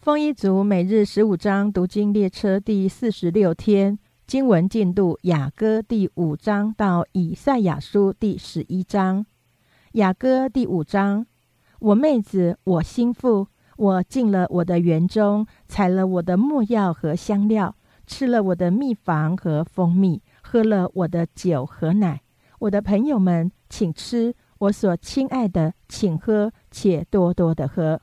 丰一族每日十五章读经列车第四十六天经文进度：雅歌第五章到以赛亚书第十一章。雅歌第五章：我妹子，我心腹，我进了我的园中，采了我的墨药和香料，吃了我的蜜房和蜂蜜，喝了我的酒和奶。我的朋友们，请吃；我所亲爱的，请喝，且多多的喝。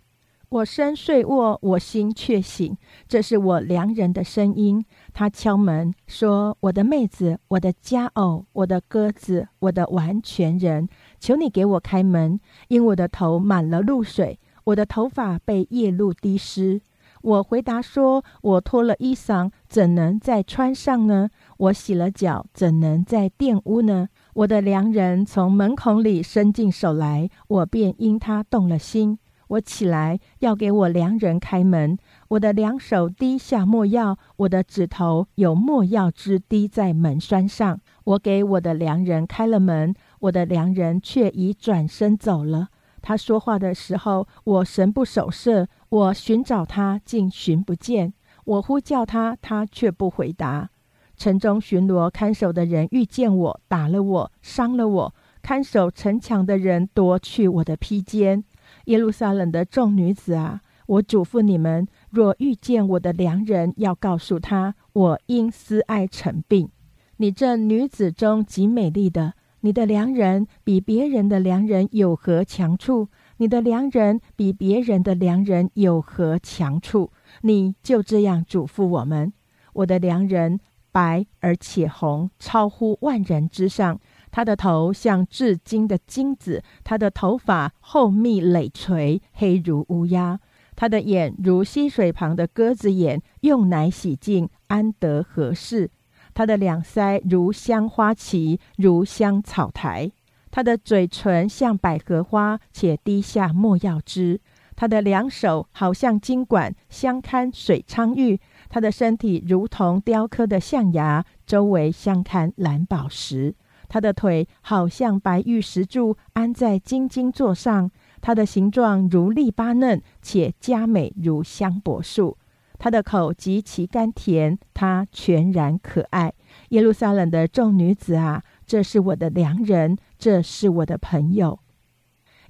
我身睡卧，我心却醒。这是我良人的声音。他敲门说：“我的妹子，我的佳偶，我的鸽子，我的完全人，求你给我开门，因我的头满了露水，我的头发被夜露滴湿。”我回答说：“我脱了衣裳，怎能再穿上呢？我洗了脚，怎能再玷污呢？”我的良人从门孔里伸进手来，我便因他动了心。我起来要给我良人开门，我的两手滴下墨药，我的指头有墨药汁滴在门栓上。我给我的良人开了门，我的良人却已转身走了。他说话的时候，我神不守舍，我寻找他，竟寻不见。我呼叫他，他却不回答。城中巡逻看守的人遇见我，打了我，伤了我。看守城墙的人夺去我的披肩。耶路撒冷的众女子啊，我嘱咐你们：若遇见我的良人，要告诉他，我因思爱成病。你这女子中极美丽的，你的良人比别人的良人有何强处？你的良人比别人的良人有何强处？你就这样嘱咐我们：我的良人白而且红，超乎万人之上。他的头像至金的金子，他的头发厚密累垂，黑如乌鸦。他的眼如溪水旁的鸽子眼，用奶洗净，安得合适？他的两腮如香花旗，如香草台。他的嘴唇像百合花，且滴下墨药汁。他的两手好像金管，相堪水苍玉。他的身体如同雕刻的象牙，周围相堪蓝宝石。他的腿好像白玉石柱安在金金座上，他的形状如利巴嫩，且佳美如香柏树。他的口极其甘甜，他全然可爱。耶路撒冷的众女子啊，这是我的良人，这是我的朋友。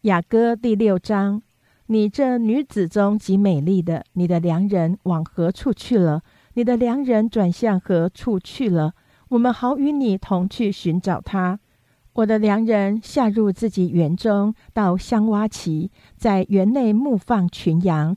雅歌第六章：你这女子中极美丽的，你的良人往何处去了？你的良人转向何处去了？我们好与你同去寻找他。我的良人下入自己园中，到香洼崎，在园内牧放群羊，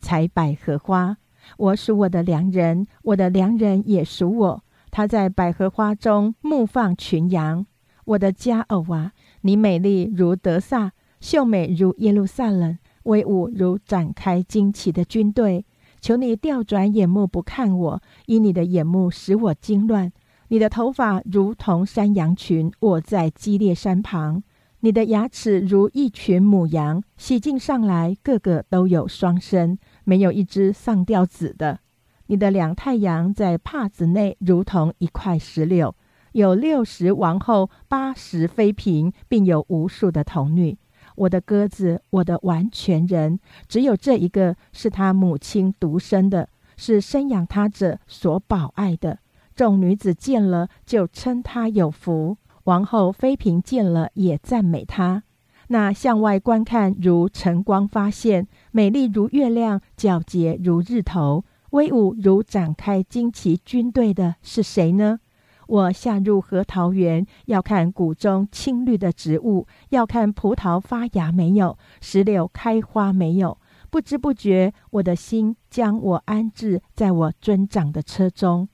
采百合花。我属我的良人，我的良人也属我。他在百合花中牧放群羊。我的佳偶啊，你美丽如德萨，秀美如耶路撒冷，威武如展开旌旗的军队。求你调转眼目不看我，因你的眼目使我惊乱。你的头发如同山羊群卧在激烈山旁，你的牙齿如一群母羊，洗净上来，个个都有双生，没有一只丧掉子的。你的两太阳在帕子内，如同一块石榴，有六十王后，八十妃嫔，并有无数的童女。我的鸽子，我的完全人，只有这一个是他母亲独生的，是生养他者所保爱的。众女子见了，就称他有福；王后妃嫔见了，也赞美他。那向外观看，如晨光发现，美丽如月亮，皎洁如日头，威武如展开旌旗军队的是谁呢？我下入核桃园，要看谷中青绿的植物，要看葡萄发芽没有，石榴开花没有。不知不觉，我的心将我安置在我尊长的车中。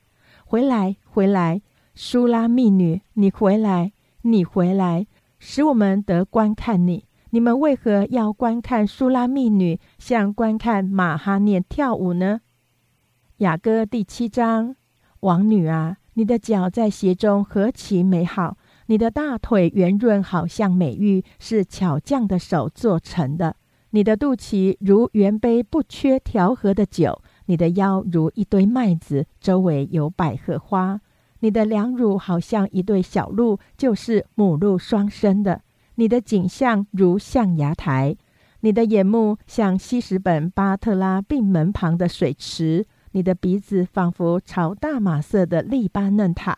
回来，回来，苏拉密女，你回来，你回来，使我们得观看你。你们为何要观看苏拉密女，像观看马哈念跳舞呢？雅歌第七章，王女啊，你的脚在鞋中何其美好！你的大腿圆润，好像美玉，是巧匠的手做成的。你的肚脐如圆杯，不缺调和的酒。你的腰如一堆麦子，周围有百合花。你的两乳好像一对小鹿，就是母鹿双生的。你的颈项如象牙台，你的眼目像西什本巴特拉病门旁的水池，你的鼻子仿佛朝大马色的利巴嫩塔，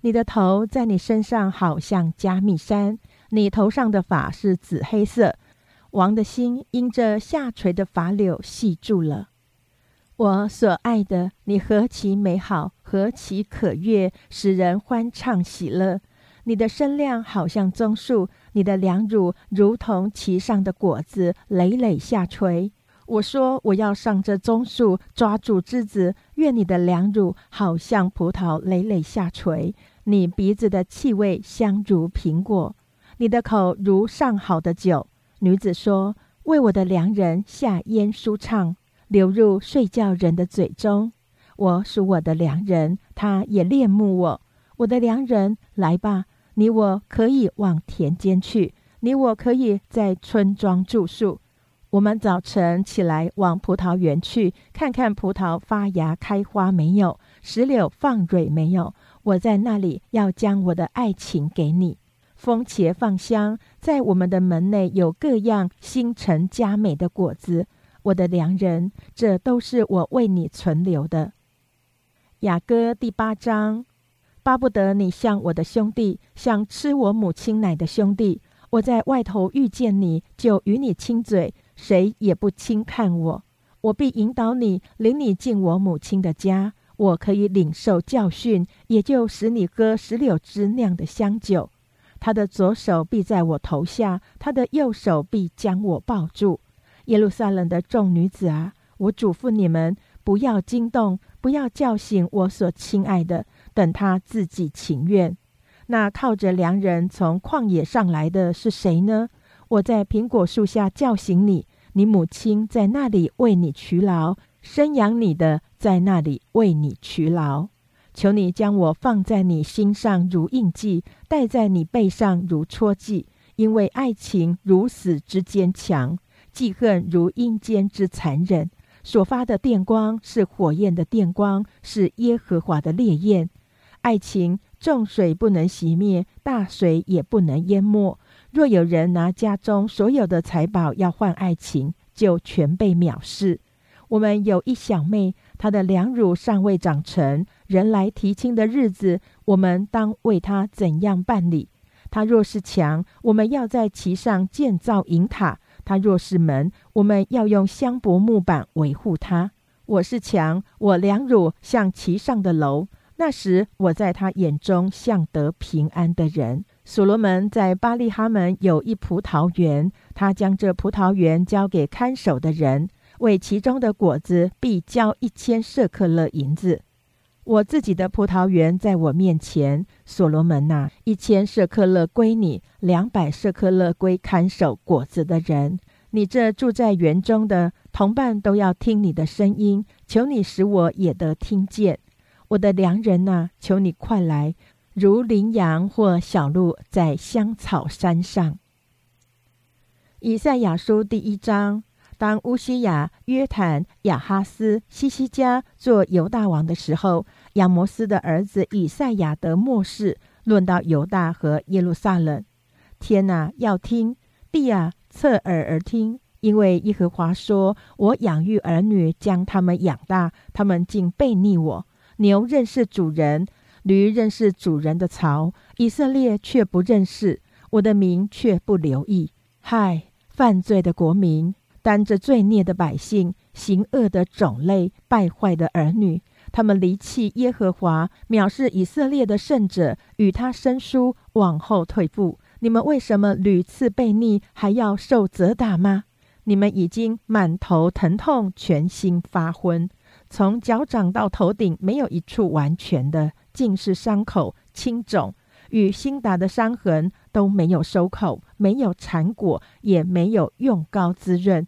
你的头在你身上好像加密山，你头上的发是紫黑色。王的心因这下垂的发柳系住了。我所爱的，你何其美好，何其可悦，使人欢畅喜乐。你的身量好像棕树，你的两乳如同其上的果子累累下垂。我说我要上这棕树抓住枝子，愿你的两乳好像葡萄累累下垂。你鼻子的气味香如苹果，你的口如上好的酒。女子说：“为我的良人下咽舒畅，流入睡觉人的嘴中。我属我的良人，他也恋慕我。我的良人，来吧，你我可以往田间去，你我可以在村庄住宿。我们早晨起来往葡萄园去，看看葡萄发芽开花没有，石榴放蕊没有。我在那里要将我的爱情给你。”风茄放香，在我们的门内有各样星辰佳美的果子。我的良人，这都是我为你存留的。雅歌第八章，巴不得你像我的兄弟，像吃我母亲奶的兄弟。我在外头遇见你，就与你亲嘴，谁也不轻看我。我必引导你，领你进我母亲的家。我可以领受教训，也就使你喝石榴汁酿的香酒。他的左手臂在我头下，他的右手臂将我抱住。耶路撒冷的众女子啊，我嘱咐你们，不要惊动，不要叫醒我所亲爱的，等他自己情愿。那靠着良人从旷野上来的是谁呢？我在苹果树下叫醒你，你母亲在那里为你劬劳，生养你的在那里为你劬劳。求你将我放在你心上如印记，戴在你背上如戳记，因为爱情如死之坚强，记恨如阴间之残忍。所发的电光是火焰的电光，是耶和华的烈焰。爱情重水不能熄灭，大水也不能淹没。若有人拿家中所有的财宝要换爱情，就全被藐视。我们有一小妹。她的两乳尚未长成，人来提亲的日子，我们当为她怎样办理？她若是强，我们要在其上建造银塔；他若是门，我们要用香柏木板维护他。我是墙，我两乳像其上的楼。那时，我在他眼中像得平安的人。所罗门在巴利哈门有一葡萄园，他将这葡萄园交给看守的人。为其中的果子，必交一千舍克勒银子。我自己的葡萄园在我面前，所罗门呐，一千舍克勒归你，两百舍克勒归看守果子的人。你这住在园中的同伴都要听你的声音，求你使我也得听见。我的良人呐，求你快来，如羚羊或小鹿在香草山上。以赛亚书第一章。当乌西亚、约坦、亚哈斯、西西加做犹大王的时候，亚摩斯的儿子以赛亚德末世，论到犹大和耶路撒冷。天哪，要听；地啊，侧耳而听。因为耶和华说：“我养育儿女，将他们养大，他们竟背逆我。牛认识主人，驴认识主人的槽，以色列却不认识我的名，却不留意。嗨，犯罪的国民！”担着罪孽的百姓，行恶的种类，败坏的儿女，他们离弃耶和华，藐视以色列的圣者，与他生疏，往后退步。你们为什么屡次被逆，还要受责打吗？你们已经满头疼痛，全心发昏，从脚掌到头顶没有一处完全的，尽是伤口、青肿与新打的伤痕。都没有收口，没有产果，也没有用膏滋润。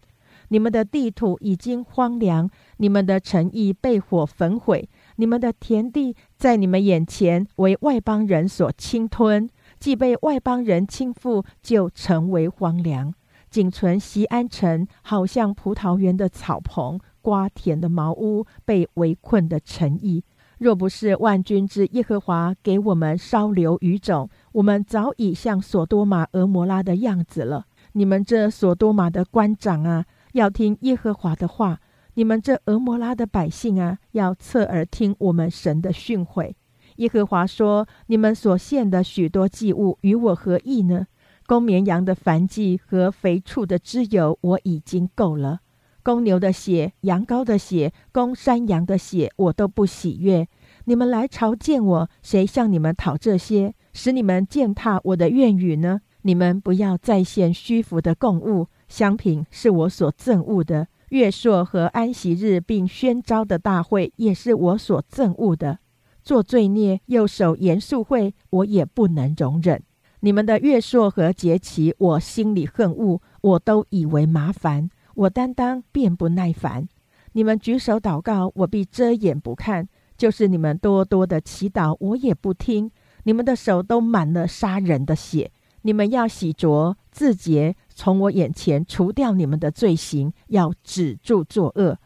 你们的地土已经荒凉，你们的诚意被火焚毁，你们的田地在你们眼前为外邦人所侵吞，既被外邦人侵覆，就成为荒凉。仅存西安城，好像葡萄园的草棚，瓜田的茅屋，被围困的城邑。若不是万军之耶和华给我们稍留余种，我们早已像索多玛、俄摩拉的样子了。你们这所多玛的官长啊，要听耶和华的话；你们这俄摩拉的百姓啊，要侧耳听我们神的训诲。耶和华说：“你们所献的许多祭物与我何异呢？公绵羊的燔祭和肥畜的脂油，我已经够了。公牛的血、羊羔的血、公山羊的血，我都不喜悦。你们来朝见我，谁向你们讨这些，使你们践踏我的愿语呢？你们不要再献虚浮的供物，香品是我所憎恶的。月朔和安息日并宣召的大会，也是我所憎恶的。”做罪孽又守严肃会，我也不能容忍。你们的月朔和节期，我心里恨恶，我都以为麻烦，我担当便不耐烦。你们举手祷告，我必遮掩不看；就是你们多多的祈祷，我也不听。你们的手都满了杀人的血，你们要洗濯自洁，从我眼前除掉你们的罪行，要止住作恶，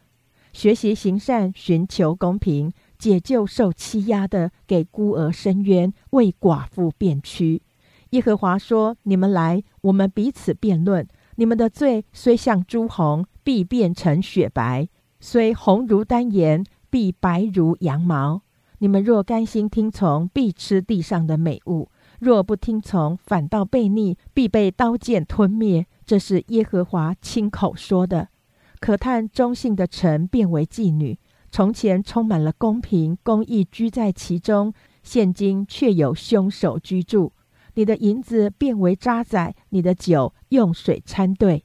学习行善，寻求公平。解救受欺压的，给孤儿伸冤，为寡妇辩屈。耶和华说：“你们来，我们彼此辩论。你们的罪虽像朱红，必变成雪白；虽红如丹颜，必白如羊毛。你们若甘心听从，必吃地上的美物；若不听从，反倒被逆，必被刀剑吞灭。”这是耶和华亲口说的。可叹忠信的臣变为妓女。从前充满了公平公义居在其中，现今却有凶手居住。你的银子变为渣滓，你的酒用水掺兑。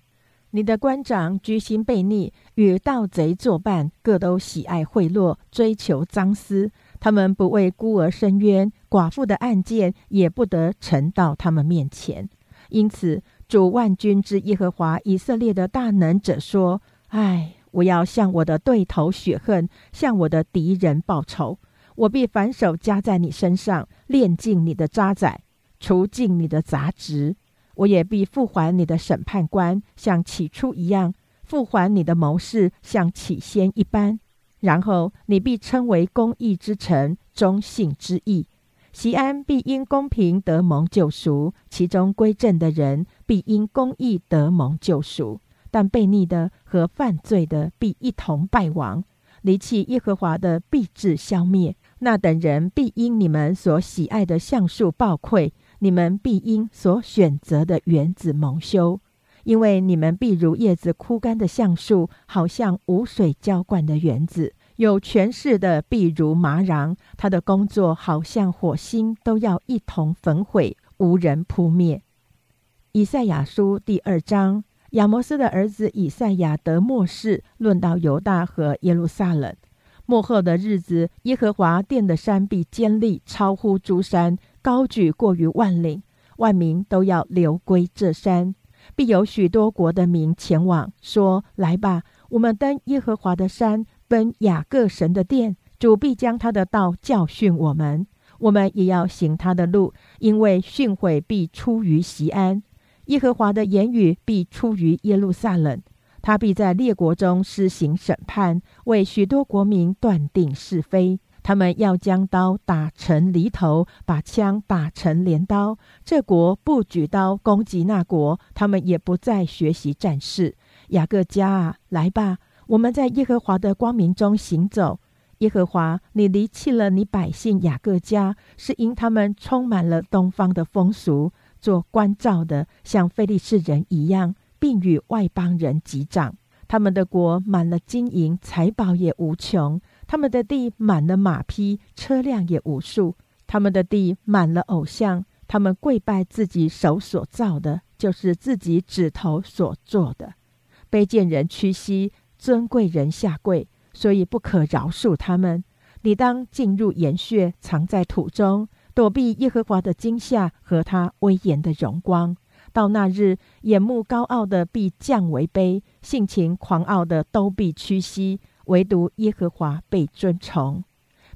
你的官长居心悖逆，与盗贼作伴，各都喜爱贿赂，追求赃私。他们不为孤儿伸冤，寡妇的案件也不得呈到他们面前。因此，主万军之耶和华以色列的大能者说：“唉。”我要向我的对头血恨，向我的敌人报仇。我必反手加在你身上，炼尽你的渣滓，除尽你的杂质。我也必复还你的审判官，像起初一样；复还你的谋士，像起先一般。然后你必称为公义之臣，忠信之义。西安必因公平得蒙救赎，其中归正的人必因公义得蒙救赎。但悖逆的和犯罪的必一同败亡，离弃耶和华的必至消灭。那等人必因你们所喜爱的橡树暴溃，你们必因所选择的园子蒙羞，因为你们必如叶子枯干的橡树，好像无水浇灌的园子。有权势的必如麻瓤，他的工作好像火星，都要一同焚毁，无人扑灭。以赛亚书第二章。亚摩斯的儿子以赛亚得末世，论到犹大和耶路撒冷末后的日子，耶和华殿的山必坚立，超乎诸山，高举过于万岭，万民都要流归这山。必有许多国的民前往，说：“来吧，我们登耶和华的山，奔雅各神的殿。主必将他的道教训我们，我们也要行他的路，因为训诲必出于西安。”耶和华的言语必出于耶路撒冷，他必在列国中施行审判，为许多国民断定是非。他们要将刀打成犁头，把枪打成镰刀。这国不举刀攻击那国，他们也不再学习战事。雅各家啊，来吧，我们在耶和华的光明中行走。耶和华，你离弃了你百姓雅各家，是因他们充满了东方的风俗。做关照的，像非利士人一样，并与外邦人击掌。他们的国满了金银财宝，也无穷；他们的地满了马匹车辆，也无数；他们的地满了偶像，他们跪拜自己手所造的，就是自己指头所做的。卑贱人屈膝，尊贵人下跪，所以不可饶恕他们。你当进入岩穴，藏在土中。躲避耶和华的惊吓和他威严的荣光。到那日，眼目高傲的必降为卑，性情狂傲的都必屈膝，唯独耶和华被尊崇。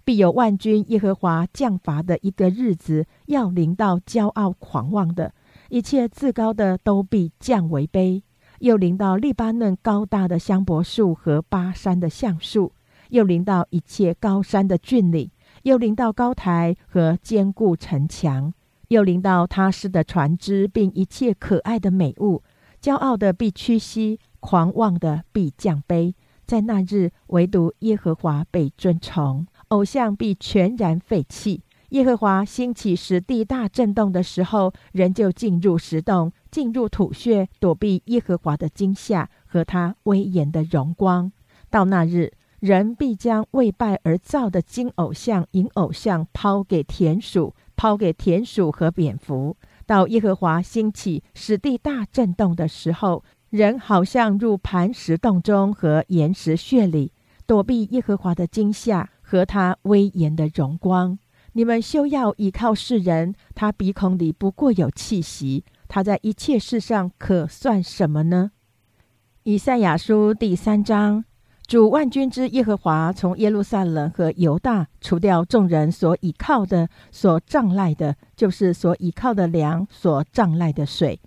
必有万军耶和华降罚的一个日子，要临到骄傲狂妄的，一切自高的都必降为卑。又临到利巴嫩高大的香柏树和巴山的橡树，又临到一切高山的峻岭。又临到高台和坚固城墙，又临到他施的船只，并一切可爱的美物，骄傲的必屈膝，狂妄的必降卑。在那日，唯独耶和华被尊崇，偶像必全然废弃。耶和华兴起时地大震动的时候，人就进入石洞，进入土穴，躲避耶和华的惊吓和他威严的荣光。到那日，人必将为拜而造的金偶像、银偶像抛给田鼠，抛给田鼠和蝙蝠。到耶和华兴起使地大震动的时候。人好像入磐石洞中和岩石穴里，躲避耶和华的惊吓和他威严的荣光。你们休要倚靠世人，他鼻孔里不过有气息，他在一切事上可算什么呢？以赛亚书第三章：主万军之耶和华从耶路撒冷和犹大除掉众人所倚靠的、所障赖的，就是所倚靠的粮、所障赖的水。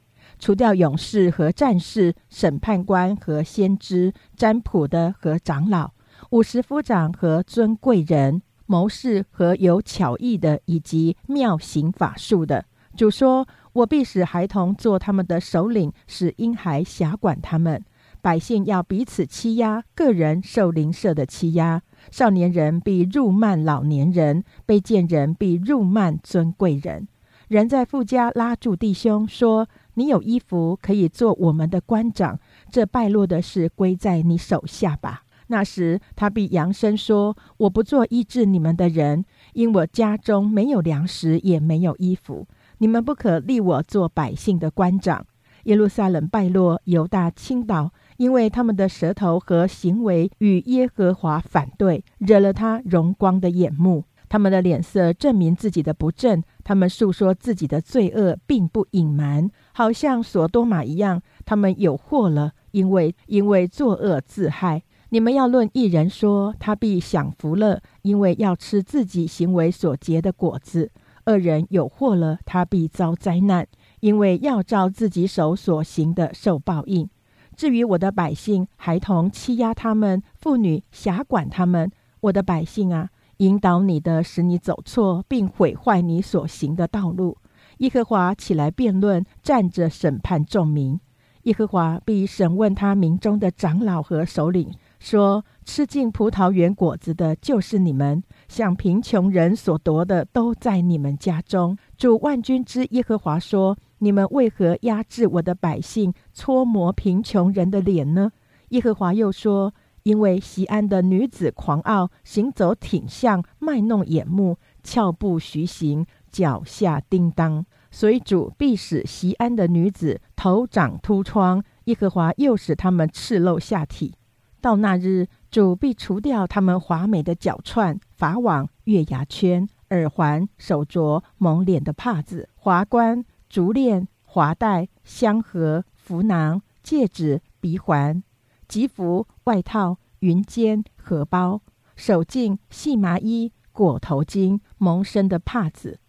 除掉勇士和战士、审判官和先知、占卜的和长老、五十夫长和尊贵人、谋士和有巧艺的，以及妙行法术的。主说：“我必使孩童做他们的首领，使婴孩辖管他们。百姓要彼此欺压，个人受邻舍的欺压。少年人必辱慢老年人，卑贱人必辱慢尊贵人。人在富家拉住弟兄说。”你有衣服可以做我们的官长，这败落的事归在你手下吧。那时他必扬声说：“我不做医治你们的人，因我家中没有粮食，也没有衣服。你们不可立我做百姓的官长。”耶路撒冷败落，犹大倾倒，因为他们的舌头和行为与耶和华反对，惹了他荣光的眼目。他们的脸色证明自己的不正，他们诉说自己的罪恶，并不隐瞒。好像索多玛一样，他们有祸了，因为因为作恶自害。你们要论一人说，他必享福了，因为要吃自己行为所结的果子；恶人有祸了，他必遭灾难，因为要照自己手所行的受报应。至于我的百姓，孩童欺压他们，妇女辖管他们。我的百姓啊，引导你的，使你走错，并毁坏你所行的道路。耶和华起来辩论，站着审判众民。耶和华必审问他民中的长老和首领，说：“吃尽葡萄园果子的，就是你们；向贫穷人所夺的，都在你们家中。”主万军之耶和华说：“你们为何压制我的百姓，搓磨贫穷人的脸呢？”耶和华又说：“因为西安的女子狂傲，行走挺向，卖弄眼目，俏步徐行。”脚下叮当，所以主必使西安的女子头长秃疮，耶和华又使他们赤露下体。到那日，主必除掉他们华美的脚串、法网、月牙圈、耳环、手镯、蒙脸的帕子、华冠、足链、华带、香盒、符囊、戒指、鼻环、吉服、外套、云肩、荷包、手镜、细麻衣、裹头巾、蒙身的帕子。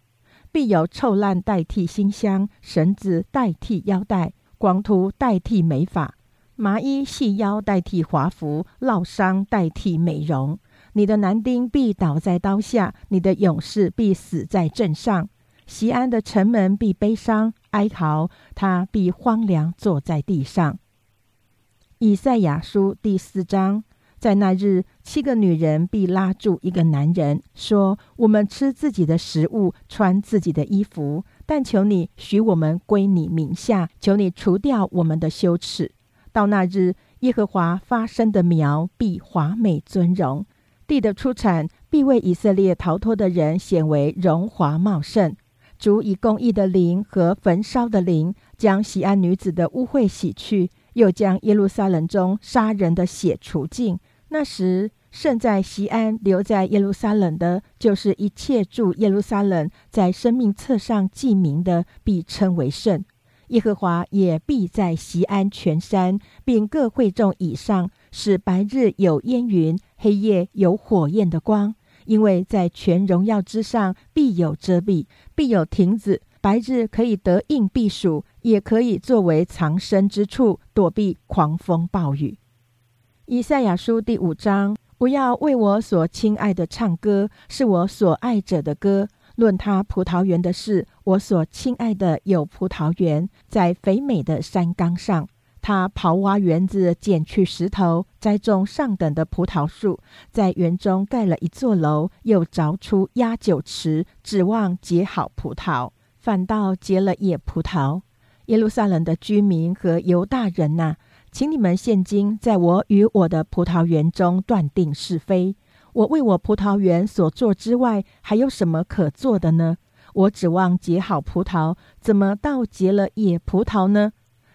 必有臭烂代替馨香，绳子代替腰带，光秃代替美发，麻衣细腰代替华服，烙伤代替美容。你的男丁必倒在刀下，你的勇士必死在阵上。西安的城门必悲伤哀嚎，他必荒凉坐在地上。以赛亚书第四章。在那日，七个女人必拉住一个男人，说：“我们吃自己的食物，穿自己的衣服，但求你许我们归你名下，求你除掉我们的羞耻。”到那日，耶和华发生的苗必华美尊荣，地的出产必为以色列逃脱的人显为荣华茂盛。主以公义的灵和焚烧的灵，将喜安女子的污秽洗去，又将耶路撒冷中杀人的血除尽。那时，圣在西安、留在耶路撒冷的，就是一切住耶路撒冷在生命册上记名的，必称为圣。耶和华也必在西安全山，并各会众以上，使白日有烟云，黑夜有火焰的光。因为在全荣耀之上，必有遮蔽，必有亭子。白日可以得应避暑，也可以作为藏身之处，躲避狂风暴雨。以赛亚书第五章：不要为我所亲爱的唱歌，是我所爱者的歌。论他葡萄园的事，我所亲爱的有葡萄园，在肥美的山冈上。他刨挖园子，捡去石头，栽种上等的葡萄树，在园中盖了一座楼，又凿出压酒池，指望结好葡萄，反倒结了野葡萄。耶路撒冷的居民和犹大人呐，请你们现今在我与我的葡萄园中断定是非。我为我葡萄园所做之外，还有什么可做的呢？我指望结好葡萄，怎么倒结了野葡萄呢？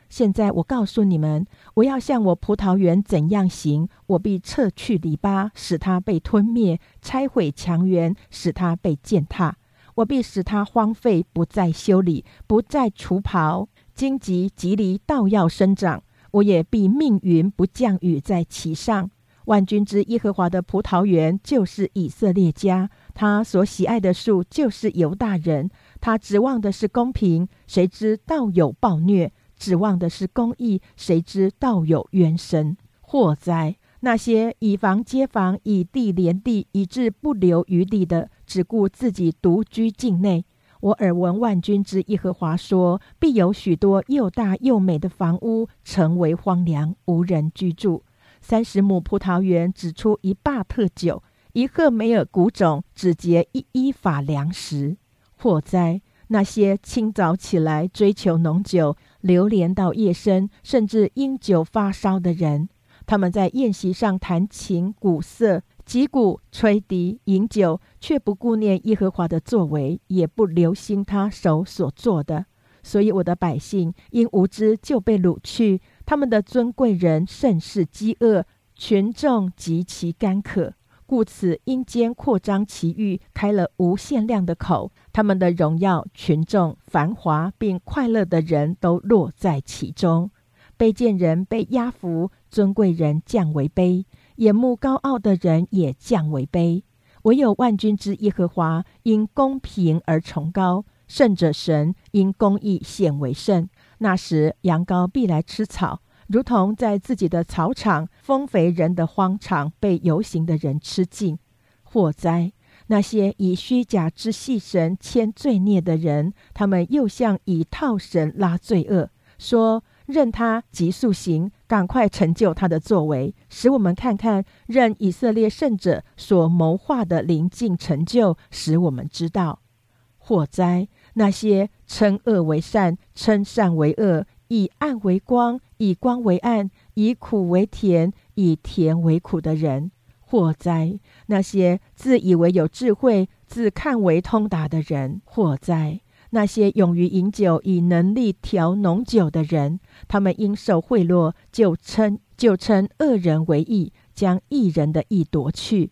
现在我告诉你们，我要向我葡萄园怎样行，我必撤去篱笆，使它被吞灭；拆毁墙垣，使它被践踏。我必使它荒废，不再修理，不再除刨。荆棘、棘藜倒要生长，我也必命云不降雨在其上。万军之耶和华的葡萄园就是以色列家，他所喜爱的树就是犹大人。他指望的是公平，谁知道有暴虐。指望的是公义，谁知道有冤神祸灾？那些以房接房、以地连地，以致不留余地的，只顾自己独居境内。我耳闻万军之耶和华说，必有许多又大又美的房屋成为荒凉，无人居住。三十亩葡萄园只出一坝特酒，一赫梅尔谷种只结一依法粮食。祸灾！那些清早起来追求浓酒。流连到夜深，甚至因酒发烧的人，他们在宴席上弹琴、鼓瑟、击鼓、吹笛、饮酒，却不顾念耶和华的作为，也不留心他手所做的。所以我的百姓因无知就被掳去，他们的尊贵人甚是饥饿，群众极其干渴。故此，阴间扩张其域，开了无限量的口。他们的荣耀、群众、繁华并快乐的人都落在其中。卑贱人被压服，尊贵人降为卑；眼目高傲的人也降为卑。唯有万军之耶和华因公平而崇高，圣者神因公义显为圣。那时，羊羔必来吃草。如同在自己的草场，丰肥人的荒场被游行的人吃尽。祸灾！那些以虚假之戏神牵罪孽的人，他们又像以套绳拉罪恶，说：“任他急速行，赶快成就他的作为，使我们看看，任以色列圣者所谋划的临近成就，使我们知道。”祸灾！那些称恶为善，称善为恶。以暗为光，以光为暗，以苦为甜，以甜为苦的人，祸灾！那些自以为有智慧、自看为通达的人，祸灾！那些勇于饮酒、以能力调浓酒的人，他们因受贿赂，就称就称恶人为义，将义人的义夺去。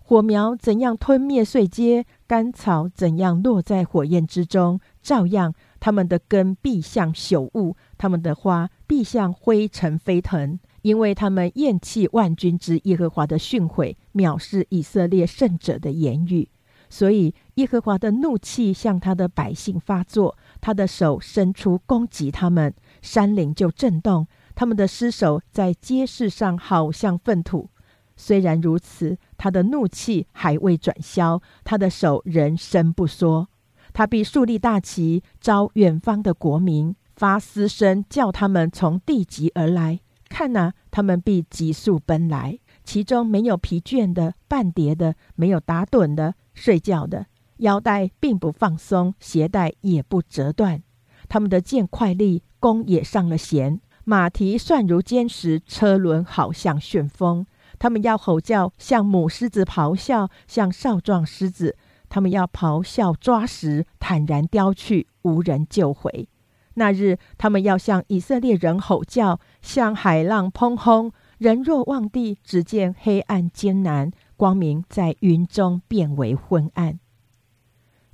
火苗怎样吞灭碎秸，干草怎样落在火焰之中，照样。他们的根必像朽物，他们的花必像灰尘飞腾，因为他们厌弃万军之耶和华的训诲，藐视以色列圣者的言语。所以耶和华的怒气向他的百姓发作，他的手伸出攻击他们，山岭就震动，他们的尸首在街市上好像粪土。虽然如此，他的怒气还未转消，他的手仍伸不缩。他必树立大旗，招远方的国民，发嘶声，叫他们从地极而来。看呐，他们必急速奔来，其中没有疲倦的、半跌的，没有打盹的、睡觉的，腰带并不放松，鞋带也不折断。他们的剑快利，弓也上了弦，马蹄算如坚石，车轮好像旋风。他们要吼叫，像母狮子咆哮，像少壮狮子。他们要咆哮抓食，坦然叼去，无人救回。那日，他们要向以色列人吼叫，向海浪砰轰。人若望地，只见黑暗艰难，光明在云中变为昏暗。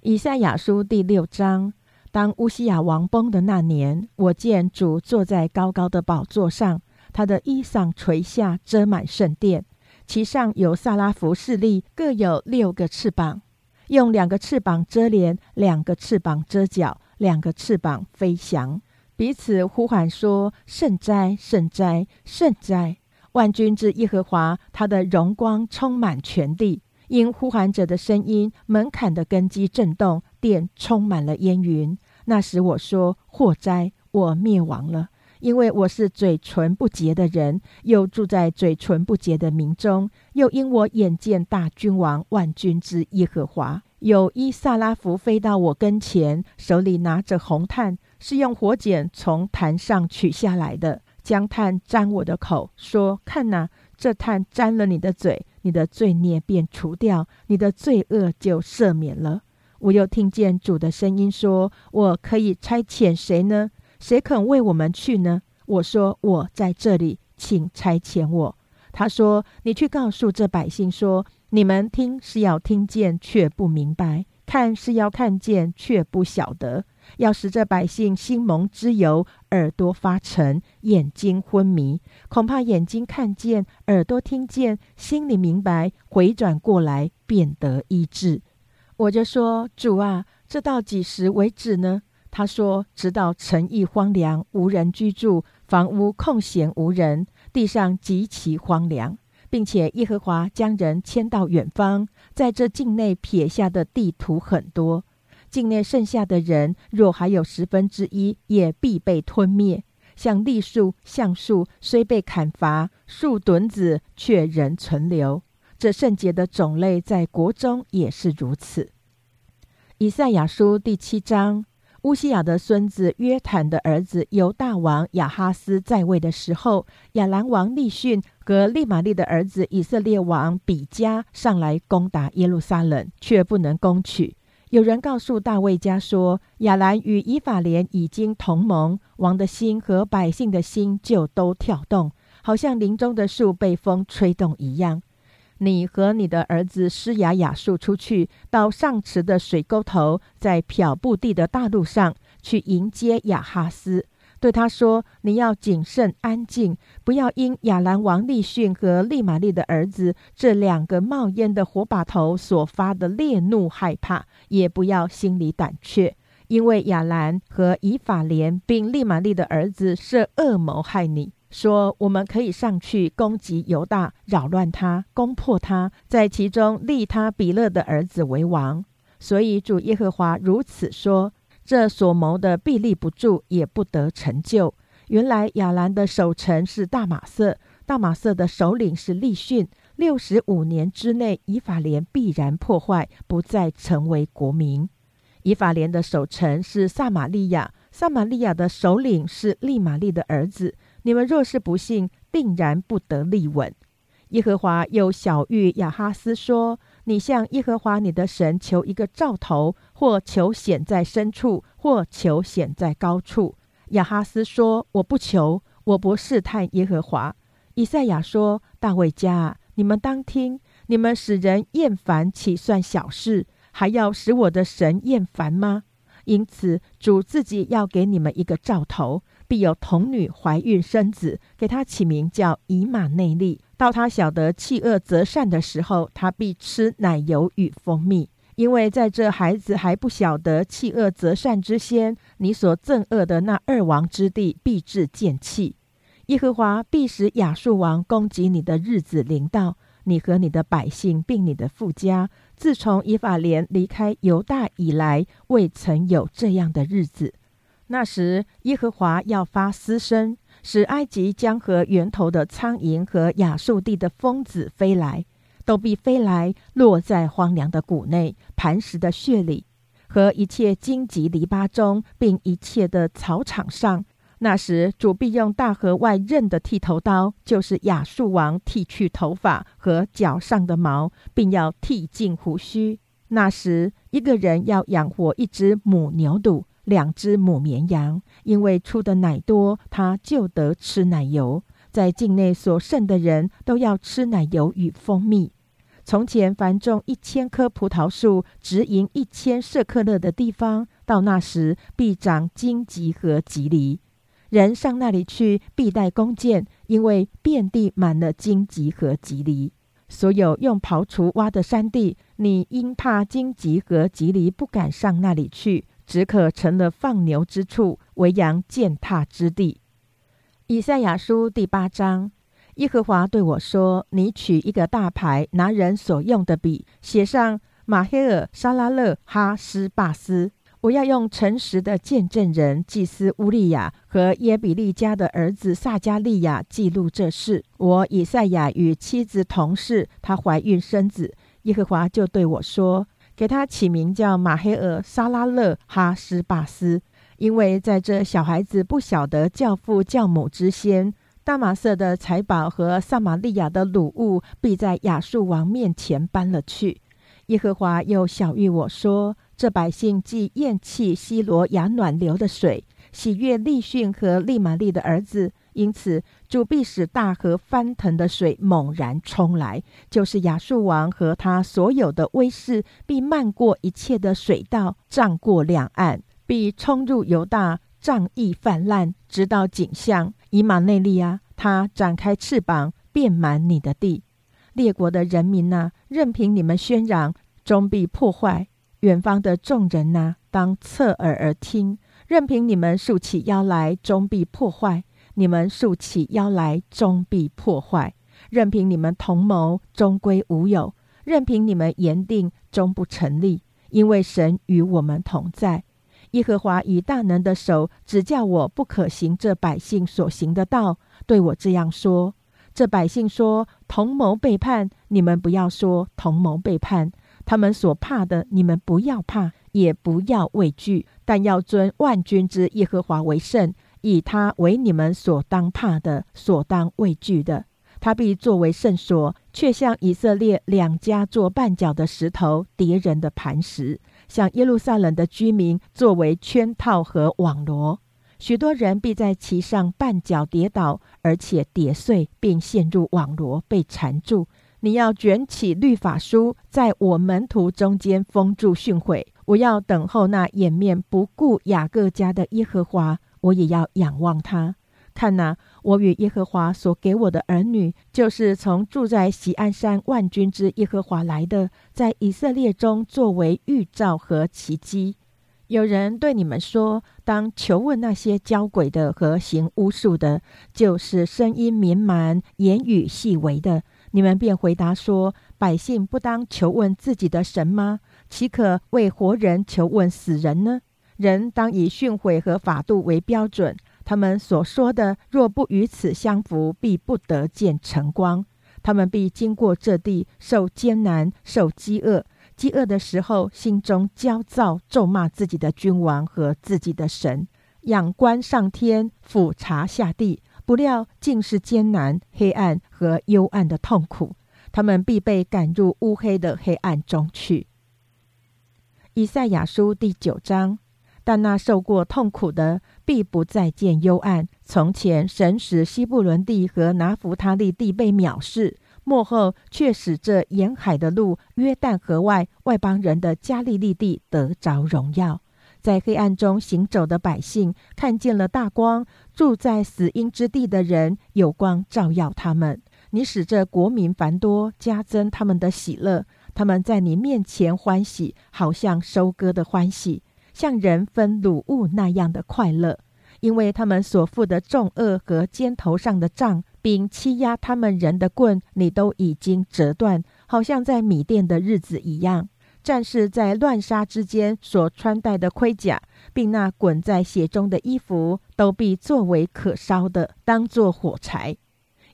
以赛亚书第六章：当乌西亚王崩的那年，我见主坐在高高的宝座上，他的衣裳垂下，遮满圣殿，其上有萨拉弗势力，各有六个翅膀。用两个翅膀遮脸，两个翅膀遮脚，两个翅膀飞翔，彼此呼喊说：“圣哉，圣哉，圣哉！万军之耶和华，他的荣光充满全地。”因呼喊者的声音，门槛的根基震动，殿充满了烟云。那时我说：“祸灾，我灭亡了，因为我是嘴唇不洁的人，又住在嘴唇不洁的民中，又因我眼见大君王万军之耶和华。有伊萨拉夫飞到我跟前，手里拿着红炭，是用火剪从坛上取下来的，将炭沾我的口，说：“看哪，这炭沾了你的嘴，你的罪孽便除掉，你的罪恶就赦免了。”我又听见主的声音说：“我可以差遣谁呢？”谁肯为我们去呢？我说我在这里，请差遣我。他说：“你去告诉这百姓说，你们听是要听见，却不明白；看是要看见，却不晓得。要使这百姓心蒙之油，耳朵发沉，眼睛昏迷。恐怕眼睛看见，耳朵听见，心里明白，回转过来，便得医治。”我就说：“主啊，这到几时为止呢？”他说：“直到城邑荒凉，无人居住，房屋空闲无人，地上极其荒凉，并且耶和华将人迁到远方，在这境内撇下的地图很多。境内剩下的人，若还有十分之一，也必被吞灭。像栗树、橡树，虽被砍伐，树墩子却仍存留。这圣洁的种类，在国中也是如此。”以赛亚书第七章。乌西亚的孙子约坦的儿子犹大王亚哈斯在位的时候，亚兰王利逊和利玛利的儿子以色列王比加上来攻打耶路撒冷，却不能攻取。有人告诉大卫家说，亚兰与以法莲已经同盟，王的心和百姓的心就都跳动，好像林中的树被风吹动一样。你和你的儿子施雅雅述出去，到上池的水沟头，在漂布地的大路上去迎接亚哈斯，对他说：“你要谨慎安静，不要因亚兰王利逊和利玛利的儿子这两个冒烟的火把头所发的烈怒害怕，也不要心里胆怯，因为亚兰和以法莲并利玛利的儿子设恶谋害你。”说：“我们可以上去攻击犹大，扰乱他，攻破他，在其中立他比勒的儿子为王。所以主耶和华如此说：这所谋的必立不住，也不得成就。原来亚兰的守城是大马色，大马色的首领是利逊。六十五年之内，以法莲必然破坏，不再成为国民。以法莲的守城是撒玛利亚，撒玛利亚的首领是利玛利的儿子。”你们若是不信，定然不得立稳。耶和华又小谕亚哈斯说：“你向耶和华你的神求一个兆头，或求显在深处，或求显在高处。”亚哈斯说：“我不求，我不试探耶和华。”以赛亚说：“大卫家，你们当听，你们使人厌烦，岂算小事？还要使我的神厌烦吗？因此，主自己要给你们一个兆头。”有童女怀孕生子，给他起名叫以马内利。到他晓得弃恶择善的时候，他必吃奶油与蜂蜜。因为在这孩子还不晓得弃恶择善之先，你所憎恶的那二王之地必至见弃。耶和华必使亚述王攻击你的日子临到，你和你的百姓并你的富家，自从以法莲离开犹大以来，未曾有这样的日子。那时，耶和华要发嘶声，使埃及江河源头的苍蝇和亚述地的蜂子飞来，都必飞来，落在荒凉的谷内、磐石的穴里和一切荆棘篱笆中，并一切的草场上。那时，主必用大河外刃的剃头刀，就是亚述王剃去头发和脚上的毛，并要剃尽胡须。那时，一个人要养活一只母牛犊。两只母绵羊，因为出的奶多，它就得吃奶油。在境内所剩的人都要吃奶油与蜂蜜。从前凡种一千棵葡萄树，直营一千舍克勒的地方，到那时必长荆棘和棘藜。人上那里去，必带弓箭，因为遍地满了荆棘和棘藜。所有用刨锄挖的山地，你因怕荆棘和棘藜，不敢上那里去。只可成了放牛之处，为羊践踏之地。以赛亚书第八章，耶和华对我说：“你取一个大牌，拿人所用的笔，写上马黑尔沙拉勒哈斯巴斯。我要用诚实的见证人祭司乌利亚和耶比利家的儿子撒加利亚记录这事。我以赛亚与妻子同事，她怀孕生子，耶和华就对我说：“给他起名叫马黑尔沙拉勒哈斯巴斯，因为在这小孩子不晓得教父教母之先，大马色的财宝和撒玛利亚的掳物必在亚述王面前搬了去。”耶和华又小谕我说。这百姓既厌弃西罗亚暖流的水，喜悦利逊和利玛利的儿子，因此主必使大河翻腾的水猛然冲来，就是亚述王和他所有的威势，必漫过一切的水道，涨过两岸，必冲入犹大，仗义泛滥，直到景象以马内利亚，他展开翅膀，遍满你的地。列国的人民呐，任凭你们喧嚷，终必破坏。远方的众人呐，当侧耳而听，任凭你们竖起腰来，终必破坏；你们竖起腰来，终必破坏；任凭你们同谋，终归无有；任凭你们言定，终不成立。因为神与我们同在，耶和华以大能的手指教我不可行这百姓所行的道，对我这样说：这百姓说同谋背叛，你们不要说同谋背叛。他们所怕的，你们不要怕，也不要畏惧，但要尊万军之耶和华为圣，以他为你们所当怕的、所当畏惧的。他必作为圣所，却向以色列两家做绊脚的石头，敌人的磐石；向耶路撒冷的居民作为圈套和网罗。许多人必在其上绊脚跌倒，而且跌碎，并陷入网罗，被缠住。你要卷起律法书，在我门徒中间封住训诲。我要等候那掩面不顾雅各家的耶和华，我也要仰望他。看哪，我与耶和华所给我的儿女，就是从住在喜安山万军之耶和华来的，在以色列中作为预兆和奇迹。有人对你们说，当求问那些交鬼的和行巫术的，就是声音绵蛮、言语细微的。你们便回答说：“百姓不当求问自己的神吗？岂可为活人求问死人呢？人当以训诲和法度为标准。他们所说的，若不与此相符，必不得见晨光。他们必经过这地，受艰难，受饥饿。饥饿的时候，心中焦躁，咒骂自己的君王和自己的神，仰观上天，俯察下地。”不料竟是艰难、黑暗和幽暗的痛苦，他们必被赶入乌黑的黑暗中去。以赛亚书第九章，但那受过痛苦的，必不再见幽暗。从前神使西布伦地和拿弗他利地被藐视，幕后却使这沿海的路、约旦河外外邦人的加利利地得着荣耀。在黑暗中行走的百姓看见了大光，住在死荫之地的人有光照耀他们。你使这国民繁多，加增他们的喜乐。他们在你面前欢喜，好像收割的欢喜，像人分掳物那样的快乐。因为他们所负的重恶和肩头上的杖，并欺压他们人的棍，你都已经折断，好像在米店的日子一样。战士在乱杀之间所穿戴的盔甲，并那滚在血中的衣服，都必作为可烧的，当作火柴。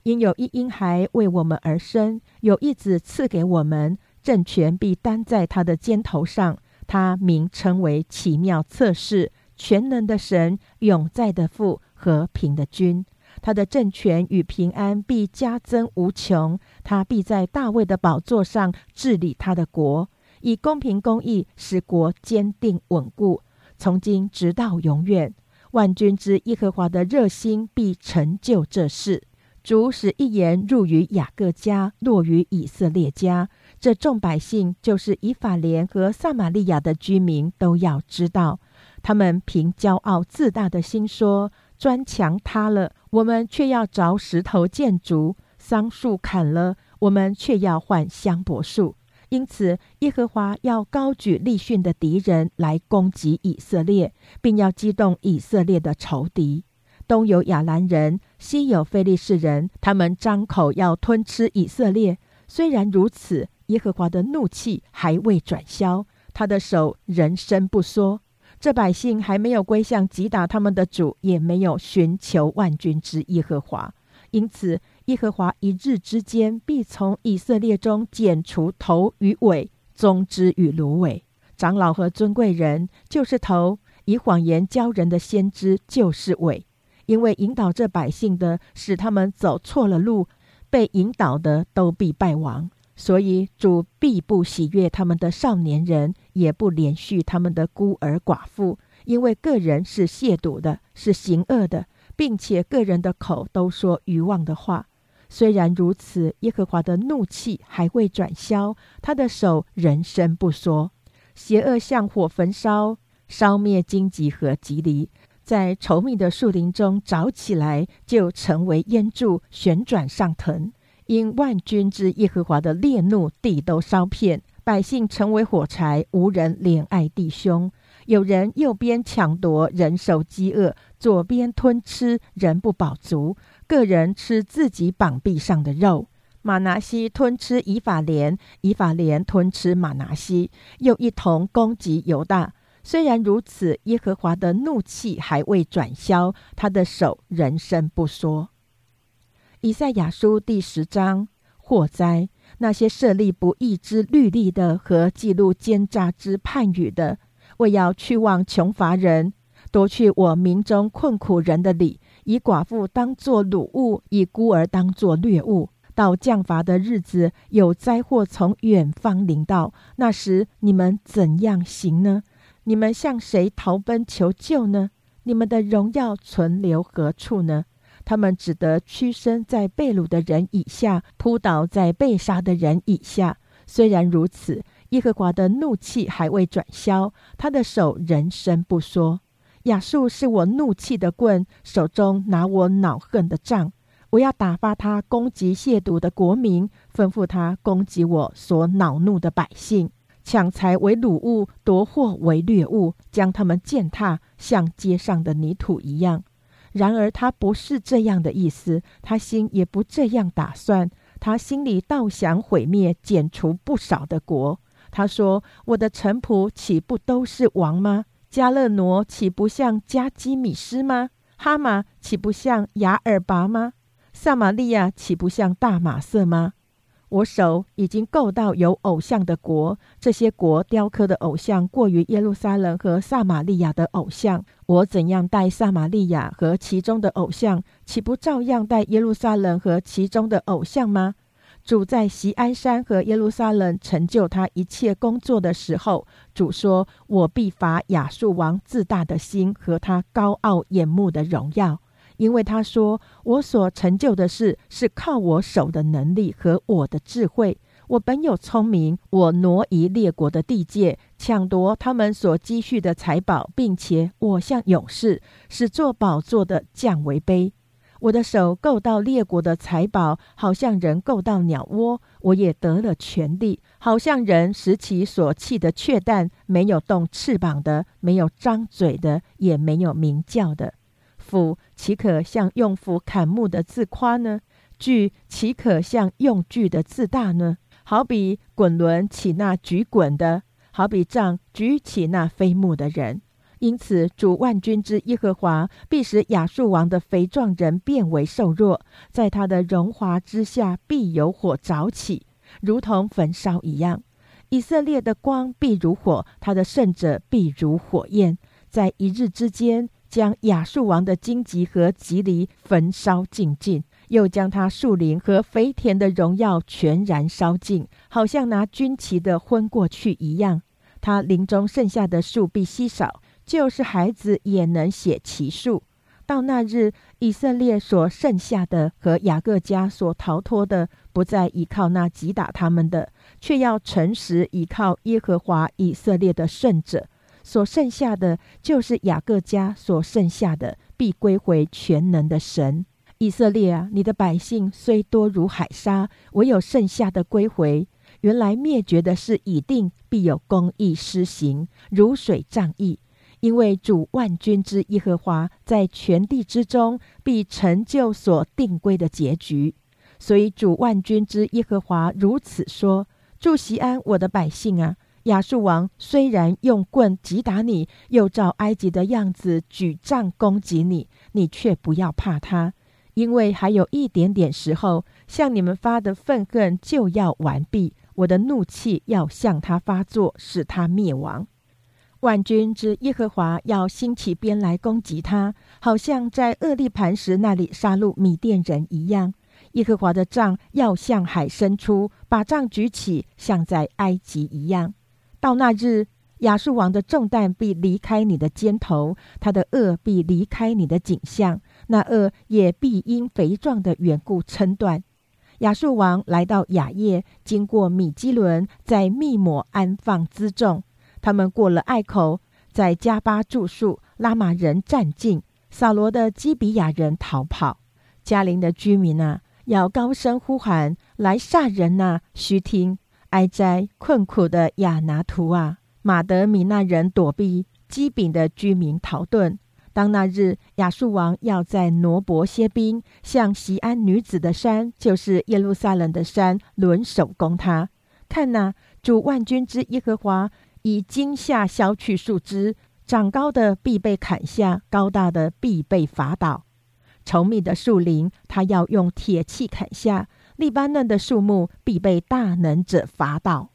因有一婴孩为我们而生，有一子赐给我们，政权必担在他的肩头上。他名称为奇妙测试、全能的神、永在的父、和平的君。他的政权与平安必加增无穷。他必在大卫的宝座上治理他的国。以公平公义使国坚定稳固，从今直到永远。万军之耶和华的热心必成就这事。主使一言入于雅各家，落于以色列家。这众百姓就是以法莲和撒玛利亚的居民，都要知道。他们凭骄傲自大的心说：砖墙塌了，我们却要凿石头建筑；桑树砍了，我们却要换香柏树。因此，耶和华要高举利逊的敌人来攻击以色列，并要激动以色列的仇敌。东有亚兰人，西有非利士人，他们张口要吞吃以色列。虽然如此，耶和华的怒气还未转消，他的手仍伸不缩。这百姓还没有归向击打他们的主，也没有寻求万军之耶和华，因此耶和华一日之间必从以色列中剪除头与尾、宗枝与芦苇。长老和尊贵人就是头，以谎言教人的先知就是尾，因为引导这百姓的使他们走错了路，被引导的都必败亡。所以主必不喜悦他们的少年人，也不连续他们的孤儿寡妇，因为个人是亵渎的，是行恶的，并且个人的口都说愚妄的话。虽然如此，耶和华的怒气还未转消，他的手仍伸不缩，邪恶像火焚烧，烧灭荆棘和棘藜，在稠密的树林中着起来，就成为烟柱，旋转上腾。因万军之耶和华的烈怒，地都烧遍，百姓成为火柴，无人怜爱弟兄。有人右边抢夺，人手饥饿；左边吞吃，人不饱足。个人吃自己膀臂上的肉。马拿西吞吃以法莲，以法莲吞吃马拿西，又一同攻击犹大。虽然如此，耶和华的怒气还未转消，他的手仍伸不缩。以赛亚书第十章祸灾，那些设立不义之律例的和记录奸诈之判语的，为要去望穷乏人，夺去我民中困苦人的礼，以寡妇当作掳物，以孤儿当作掠物。到降罚的日子，有灾祸从远方临到，那时你们怎样行呢？你们向谁逃奔求救呢？你们的荣耀存留何处呢？他们只得屈身在被掳的人以下，扑倒在被杀的人以下。虽然如此，耶和华的怒气还未转消，他的手仍伸不缩。亚述是我怒气的棍，手中拿我恼恨的杖。我要打发他攻击亵渎的国民，吩咐他攻击我所恼怒的百姓，抢财为掳物，夺货为掠物，将他们践踏，像街上的泥土一样。然而他不是这样的意思，他心也不这样打算。他心里倒想毁灭、剪除不少的国。他说：“我的臣仆岂不都是王吗？加勒挪岂不像加基米斯吗？哈马岂不像雅尔拔吗？撒玛利亚岂不像大马色吗？”我手已经够到有偶像的国，这些国雕刻的偶像过于耶路撒冷和撒玛利亚的偶像。我怎样待撒玛利亚和其中的偶像，岂不照样待耶路撒冷和其中的偶像吗？主在锡安山和耶路撒冷成就他一切工作的时候，主说：“我必罚亚述王自大的心和他高傲眼目的荣耀。”因为他说：“我所成就的事是靠我手的能力和我的智慧。我本有聪明，我挪移列国的地界，抢夺他们所积蓄的财宝，并且我像勇士，使做宝座的降为卑。我的手够到列国的财宝，好像人够到鸟窝。我也得了权力，好像人拾起所弃的雀蛋，没有动翅膀的，没有张嘴的，也没有鸣叫的。”斧岂可向用斧砍木的自夸呢？锯岂可向用锯的自大呢？好比滚轮起那举滚的，好比杖举起那飞木的人。因此，主万军之耶和华必使亚述王的肥壮人变为瘦弱，在他的荣华之下必有火着起，如同焚烧一样。以色列的光必如火，他的圣者必如火焰，在一日之间。将亚述王的荆棘和棘藜焚烧尽尽，又将他树林和肥田的荣耀全然烧尽，好像拿军旗的昏过去一样。他林中剩下的树必稀少，就是孩子也能写其数。到那日，以色列所剩下的和雅各家所逃脱的，不再依靠那击打他们的，却要诚实依靠耶和华以色列的圣者。所剩下的就是雅各家所剩下的，必归回全能的神。以色列啊，你的百姓虽多如海沙，唯有剩下的归回。原来灭绝的事已定，必有公义施行，如水涨溢。因为主万军之耶和华在全地之中必成就所定规的结局。所以主万军之耶和华如此说：住席安，我的百姓啊！亚述王虽然用棍击打你，又照埃及的样子举杖攻击你，你却不要怕他，因为还有一点点时候，向你们发的愤恨就要完毕，我的怒气要向他发作，使他灭亡。万军之耶和华要兴起鞭来攻击他，好像在厄利磐石那里杀戮米甸人一样。耶和华的杖要向海伸出，把杖举起，像在埃及一样。到那日，亚述王的重担必离开你的肩头，他的恶必离开你的颈项，那恶也必因肥壮的缘故撑断。亚述王来到雅业，经过米基伦，在密抹安放辎重。他们过了隘口，在加巴住宿，拉玛人战尽，扫罗的基比亚人逃跑。加林的居民啊，要高声呼喊来杀人呐！须听哀哉困苦的亚拿图啊！马德米那人躲避，基丙的居民逃遁。当那日亚述王要在挪伯歇兵，向西安女子的山，就是耶路撒冷的山，轮手攻他。看呐，主万军之耶和华。以惊吓削去树枝，长高的必被砍下，高大的必被伐倒。稠密的树林，他要用铁器砍下；利巴嫩的树木必被大能者伐倒。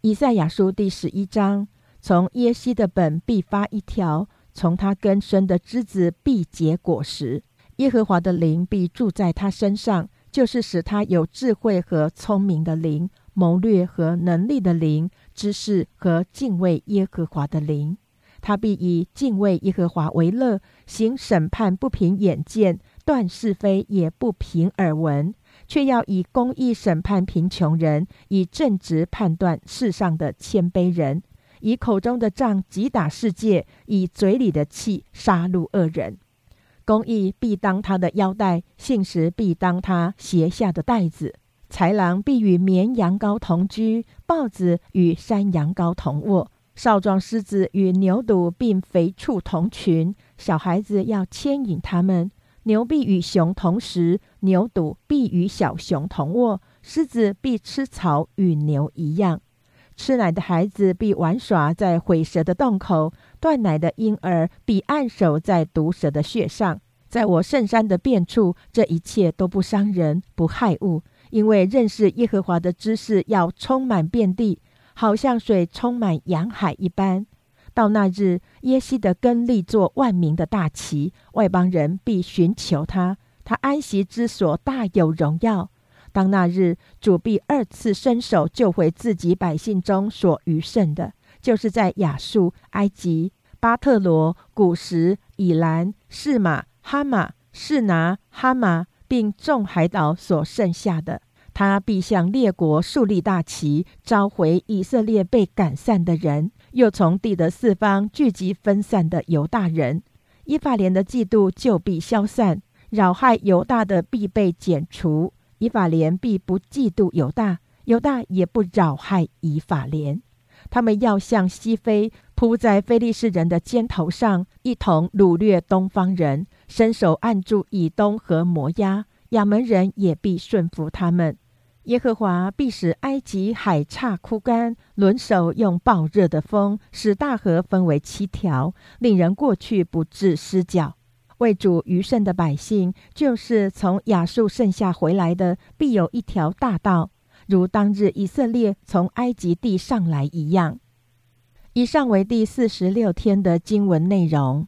以赛亚书第十一章：从耶西的本必发一条，从他根生的枝子必结果实。耶和华的灵必住在他身上，就是使他有智慧和聪明的灵，谋略和能力的灵。知识和敬畏耶和华的灵，他必以敬畏耶和华为乐，行审判不凭眼见，断是非也不凭耳闻，却要以公义审判贫穷人，以正直判断世上的谦卑人，以口中的杖击打世界，以嘴里的气杀戮恶人。公义必当他的腰带，信实必当他鞋下的带子。豺狼必与绵羊羔同居，豹子与山羊羔同卧，少壮狮子与牛犊并肥畜同群。小孩子要牵引他们。牛必与熊同食，牛犊必与小熊同卧。狮子必吃草，与牛一样。吃奶的孩子必玩耍在毁蛇的洞口，断奶的婴儿必按手在毒蛇的穴上。在我圣山的遍处，这一切都不伤人，不害物。因为认识耶和华的知识要充满遍地，好像水充满洋海一般。到那日，耶西的根立作万民的大旗，外邦人必寻求他，他安息之所大有荣耀。当那日，主必二次伸手救回自己百姓中所余剩的，就是在亚述、埃及、巴特罗、古时、以兰、士马、哈马、士拿、哈马。并众海岛所剩下的，他必向列国树立大旗，召回以色列被赶散的人，又从地的四方聚集分散的犹大人。以法莲的嫉妒就必消散，扰害犹大的必被剪除。以法莲必不嫉妒犹大，犹大也不扰害以法莲。他们要向西飞，扑在非利士人的肩头上，一同掳掠东方人。伸手按住以东和摩押，亚门人也必顺服他们。耶和华必使埃及海岔枯干，轮手用暴热的风使大河分为七条，令人过去不致失脚。为主余剩的百姓，就是从亚述剩下回来的，必有一条大道，如当日以色列从埃及地上来一样。以上为第四十六天的经文内容。